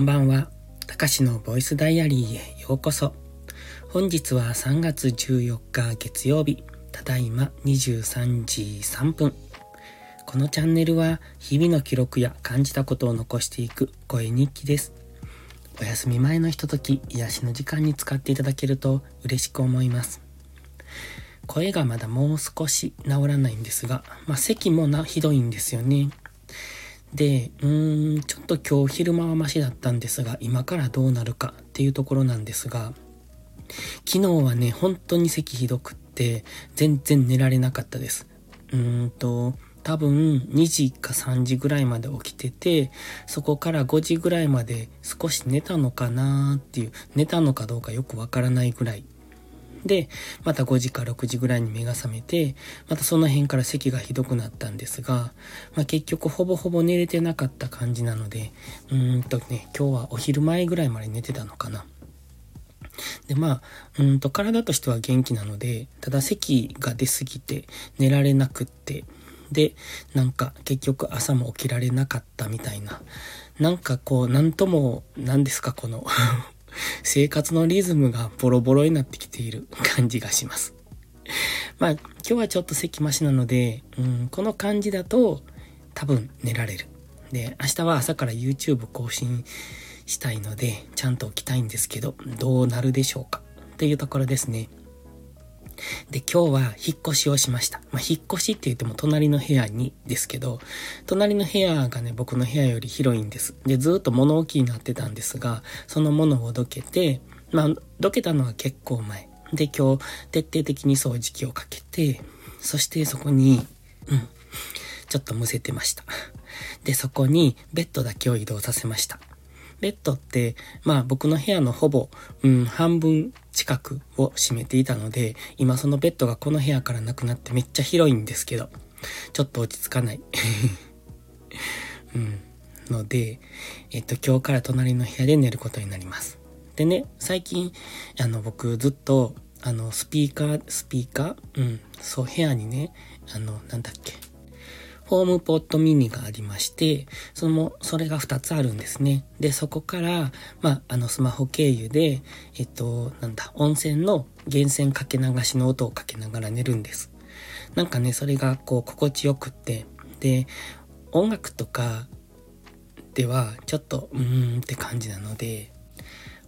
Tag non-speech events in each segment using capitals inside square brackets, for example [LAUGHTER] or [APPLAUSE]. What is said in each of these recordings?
んばんは。たかしのボイスダイアリーへようこそ。本日は3月14日月曜日、ただいま23時3分。このチャンネルは日々の記録や感じたことを残していく声日記です。お休み前のひととき、癒しの時間に使っていただけると嬉しく思います。声がまだもう少し治らないんですが、まあ、咳もな、ひどいんですよね。で、うーん、ちょっと今日昼間はマシだったんですが、今からどうなるかっていうところなんですが、昨日はね、本当に咳ひどくって、全然寝られなかったです。うーんと、多分2時か3時ぐらいまで起きてて、そこから5時ぐらいまで少し寝たのかなーっていう、寝たのかどうかよくわからないぐらいで、また5時か6時ぐらいに目が覚めて、またその辺から咳がひどくなったんですが、まあ、結局ほぼほぼ寝れてなかった感じなので、うーんとね、今日はお昼前ぐらいまで寝てたのかな。で、まあ、うんと体としては元気なので、ただ咳が出すぎて寝られなくって、で、なんか結局朝も起きられなかったみたいな。なんかこう、なんとも、何ですか、この [LAUGHS] 生活のリズムがボロボロになってきている感じがします。まあ、今日はちょっと咳マシなので、うん、この感じだと多分寝られる。で、明日は朝から YouTube 更新したいので、ちゃんと起きたいんですけど、どうなるでしょうか？っていうところですね。で、今日は引っ越しをしました。まあ、引っ越しって言っても隣の部屋にですけど、隣の部屋がね、僕の部屋より広いんです。で、ずっと物置になってたんですが、その物をどけて、まあ、どけたのは結構前。で、今日、徹底的に掃除機をかけて、そしてそこに、うん、ちょっとむせてました。で、そこにベッドだけを移動させました。ベッドって、まあ僕の部屋のほぼ、うん、半分近くを占めていたので、今そのベッドがこの部屋からなくなってめっちゃ広いんですけど、ちょっと落ち着かない。[LAUGHS] うん。ので、えっと、今日から隣の部屋で寝ることになります。でね、最近、あの、僕ずっと、あの、スピーカー、スピーカー？うん、そう、部屋にね、あの、なんだっけ、ホームポットミニがありまして、その、それが2つあるんですね。で、そこから、まあ、あの、スマホ経由で、えっと、なんだ、温泉の源泉かけ流しの音をかけながら寝るんです。なんかね、それがこう、心地よくって、で、音楽とかでは、ちょっと、うーんって感じなので、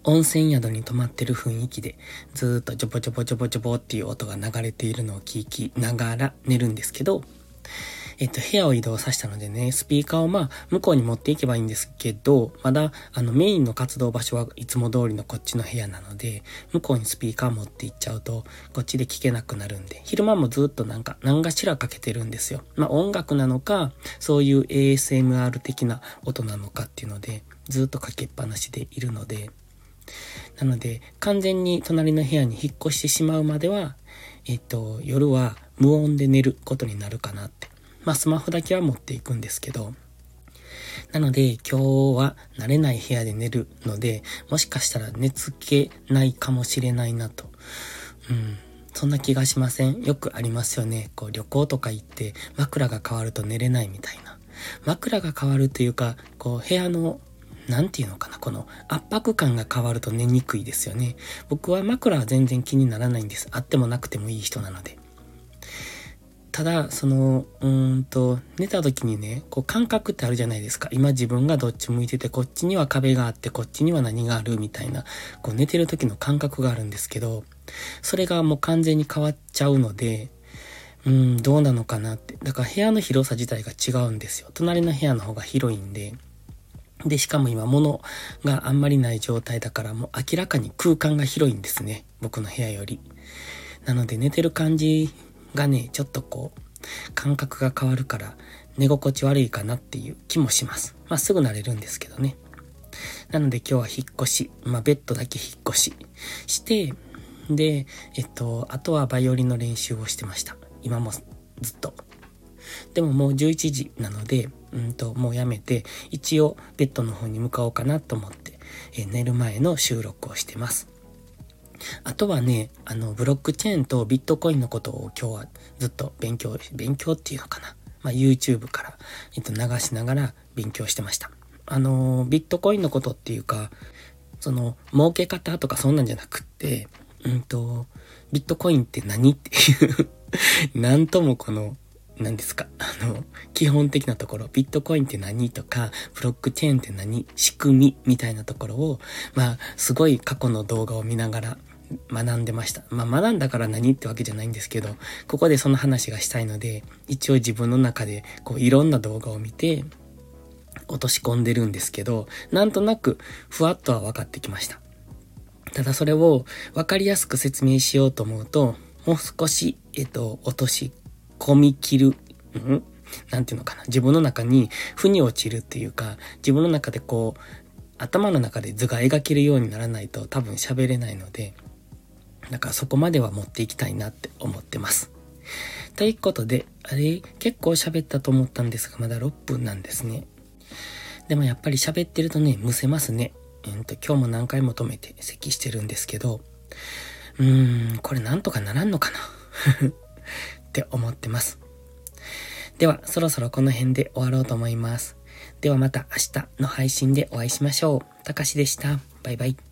温泉宿に泊まってる雰囲気で、ずーっとジョボジョボジョボジョボっていう音が流れているのを聞きながら寝るんですけど、えっと、部屋を移動させたのでね、スピーカーをまあ、向こうに持っていけばいいんですけど、まだ、あの、メインの活動場所はいつも通りのこっちの部屋なので、向こうにスピーカー持って行っちゃうと、こっちで聞けなくなるんで、昼間もずっとなんか、何かしらかけてるんですよ。まあ、音楽なのか、そういう ASMR 的な音なのかっていうので、ずっとかけっぱなしでいるので、なので、完全に隣の部屋に引っ越してしまうまでは、えっと、夜は無音で寝ることになるかなってまあスマホだけは持っていくんですけど、なので今日は慣れない部屋で寝るので、もしかしたら寝つけないかもしれないなと。うん。そんな気がしませんよくありますよね。こう旅行とか行って枕が変わると寝れないみたいな。枕が変わるというか、こう部屋のなんていうのかな、この圧迫感が変わると寝にくいですよね。僕は枕は全然気にならないんです。あってもなくてもいい人なので。ただ、その、うーんと、寝た時にね、こう感覚ってあるじゃないですか。今自分がどっち向いてて、こっちには壁があって、こっちには何があるみたいな、こう寝てる時の感覚があるんですけど、それがもう完全に変わっちゃうので、うん、どうなのかなって。だから部屋の広さ自体が違うんですよ。隣の部屋の方が広いんで。で、しかも今物があんまりない状態だからもう明らかに空間が広いんですね。僕の部屋より。なので寝てる感じがね、ちょっとこう、感覚が変わるから寝心地悪いかなっていう気もします。まあすぐ慣れるんですけどね。なので今日は引っ越し、まあベッドだけ引っ越しして、で、えっと、あとはバイオリンの練習をしてました。今もずっと。でももう11時なので、うんと、もうやめて、一応ベッドの方に向かおうかなと思って、え寝る前の収録をしてます。あとはね、あの、ブロックチェーンとビットコインのことを今日はずっと勉強、勉強っていうのかな。まあ、YouTube から、えっと、流しながら勉強してました。あの、ビットコインのことっていうか、その、儲け方とかそんなんじゃなくって、うんと、ビットコインって何っていう [LAUGHS] なんともこの、何ですかあの、基本的なところ、ビットコインって何とか、ブロックチェーンって何仕組みみたいなところを、まあ、すごい過去の動画を見ながら学んでました。まあ、学んだから何ってわけじゃないんですけど、ここでその話がしたいので、一応自分の中で、こう、いろんな動画を見て、落とし込んでるんですけど、なんとなく、ふわっとは分かってきました。ただそれを分かりやすく説明しようと思うと、もう少し、えっと、落とし込み切る、ん？なんていうのかな。自分の中に負に落ちるっていうか、自分の中でこう、頭の中で図が描けるようにならないと多分喋れないので、だからそこまでは持っていきたいなって思ってます。ということで、あれ、結構喋ったと思ったんですが、まだ6分なんですね。でもやっぱり喋ってるとね、むせますね。えー、と、今日も何回も止めて咳してるんですけど、うーん、これなんとかならんのかな？[LAUGHS] って思ってます。では、そろそろこの辺で終わろうと思います。ではまた明日の配信でお会いしましょう。たかしでした。バイバイ。